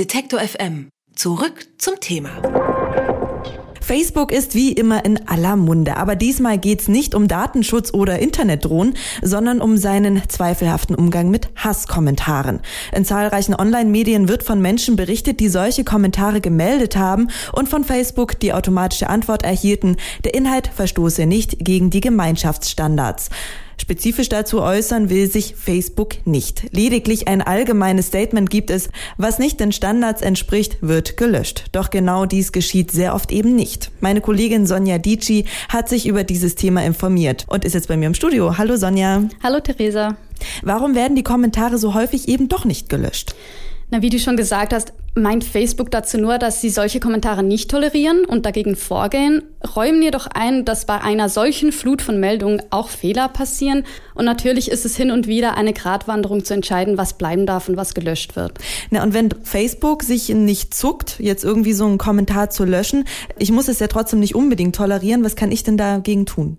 Detektor FM. Zurück zum Thema. Facebook ist wie immer in aller Munde, aber diesmal geht's nicht um Datenschutz oder Internetdrohnen, sondern um seinen zweifelhaften Umgang mit Hasskommentaren. In zahlreichen Online-Medien wird von Menschen berichtet, die solche Kommentare gemeldet haben und von Facebook die automatische Antwort erhielten, der Inhalt verstoße nicht gegen die Gemeinschaftsstandards. Spezifisch dazu äußern will sich Facebook nicht. Lediglich ein allgemeines Statement gibt es, was nicht den Standards entspricht, wird gelöscht. Doch genau dies geschieht sehr oft eben nicht. Meine Kollegin Sonja Dici hat sich über dieses Thema informiert und ist jetzt bei mir im Studio. Hallo Sonja. Hallo Theresa. Warum werden die Kommentare so häufig eben doch nicht gelöscht? Na, wie du schon gesagt hast, meint Facebook dazu nur, dass sie solche Kommentare nicht tolerieren und dagegen vorgehen, räumen jedoch ein, dass bei einer solchen Flut von Meldungen auch Fehler passieren. Und natürlich ist es hin und wieder eine Gratwanderung zu entscheiden, was bleiben darf und was gelöscht wird. Na, und wenn Facebook sich nicht zuckt, jetzt irgendwie so einen Kommentar zu löschen, ich muss es ja trotzdem nicht unbedingt tolerieren, was kann ich denn dagegen tun?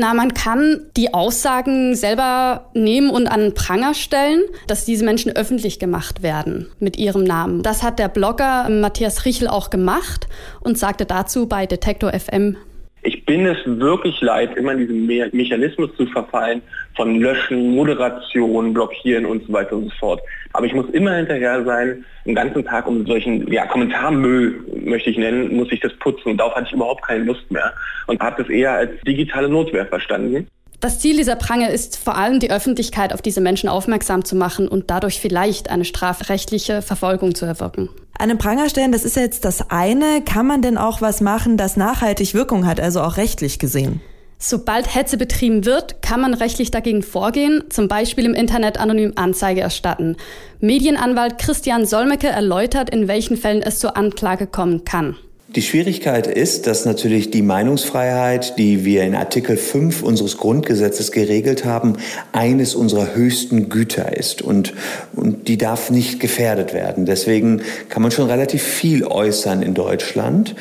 Na, man kann die Aussagen selber nehmen und an Pranger stellen, dass diese Menschen öffentlich gemacht werden mit ihrem Namen. Das hat der Blogger Matthias Richel auch gemacht und sagte dazu bei Detektor FM ich bin es wirklich leid, immer in diesen Me Mechanismus zu verfallen von Löschen, Moderation, Blockieren und so weiter und so fort. Aber ich muss immer hinterher sein, den ganzen Tag um solchen ja, Kommentarmüll, möchte ich nennen, muss ich das putzen. Und darauf hatte ich überhaupt keine Lust mehr und habe das eher als digitale Notwehr verstanden. Das Ziel dieser Prange ist vor allem die Öffentlichkeit auf diese Menschen aufmerksam zu machen und dadurch vielleicht eine strafrechtliche Verfolgung zu erwirken. Einen Pranger stellen, das ist jetzt das eine. Kann man denn auch was machen, das nachhaltig Wirkung hat, also auch rechtlich gesehen? Sobald Hetze betrieben wird, kann man rechtlich dagegen vorgehen, zum Beispiel im Internet anonym Anzeige erstatten. Medienanwalt Christian Solmecke erläutert, in welchen Fällen es zur Anklage kommen kann. Die Schwierigkeit ist, dass natürlich die Meinungsfreiheit, die wir in Artikel 5 unseres Grundgesetzes geregelt haben, eines unserer höchsten Güter ist und, und die darf nicht gefährdet werden. Deswegen kann man schon relativ viel äußern in Deutschland.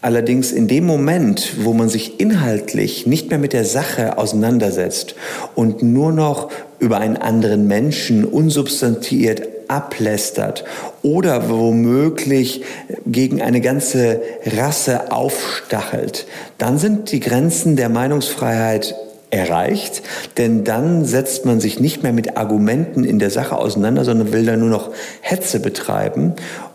Allerdings in dem Moment, wo man sich inhaltlich nicht mehr mit der Sache auseinandersetzt und nur noch über einen anderen Menschen unsubstantiiert ablästert oder womöglich gegen eine ganze Rasse aufstachelt, dann sind die Grenzen der Meinungsfreiheit erreicht, denn dann setzt man sich nicht mehr mit Argumenten in der Sache auseinander, sondern will dann nur noch Hetze betreiben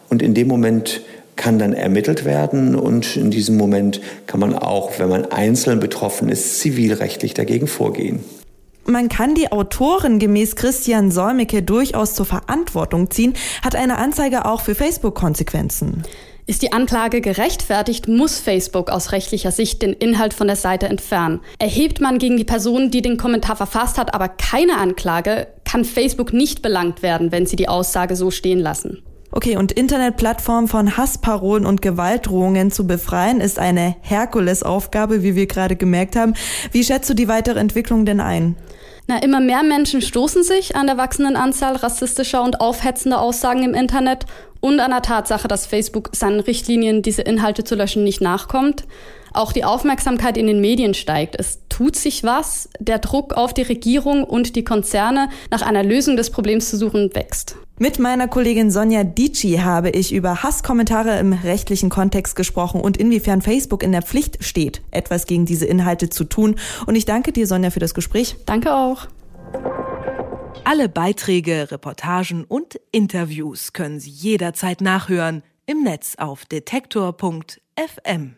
und in dem Moment kann dann ermittelt werden und in diesem Moment kann man auch, wenn man einzeln betroffen ist, zivilrechtlich dagegen vorgehen. Man kann die Autorin gemäß Christian Solmecke durchaus zur Verantwortung ziehen. Hat eine Anzeige auch für Facebook Konsequenzen? Ist die Anklage gerechtfertigt, muss Facebook aus rechtlicher Sicht den Inhalt von der Seite entfernen. Erhebt man gegen die Person, die den Kommentar verfasst hat, aber keine Anklage, kann Facebook nicht belangt werden, wenn sie die Aussage so stehen lassen. Okay, und Internetplattformen von Hassparolen und Gewaltdrohungen zu befreien, ist eine Herkulesaufgabe, wie wir gerade gemerkt haben. Wie schätzt du die weitere Entwicklung denn ein? Na, immer mehr Menschen stoßen sich an der wachsenden Anzahl rassistischer und aufhetzender Aussagen im Internet und an der Tatsache, dass Facebook seinen Richtlinien, diese Inhalte zu löschen, nicht nachkommt. Auch die Aufmerksamkeit in den Medien steigt. Es tut sich was. Der Druck auf die Regierung und die Konzerne, nach einer Lösung des Problems zu suchen, wächst. Mit meiner Kollegin Sonja Dici habe ich über Hasskommentare im rechtlichen Kontext gesprochen und inwiefern Facebook in der Pflicht steht, etwas gegen diese Inhalte zu tun. Und ich danke dir, Sonja, für das Gespräch. Danke auch. Alle Beiträge, Reportagen und Interviews können Sie jederzeit nachhören im Netz auf detektor.fm.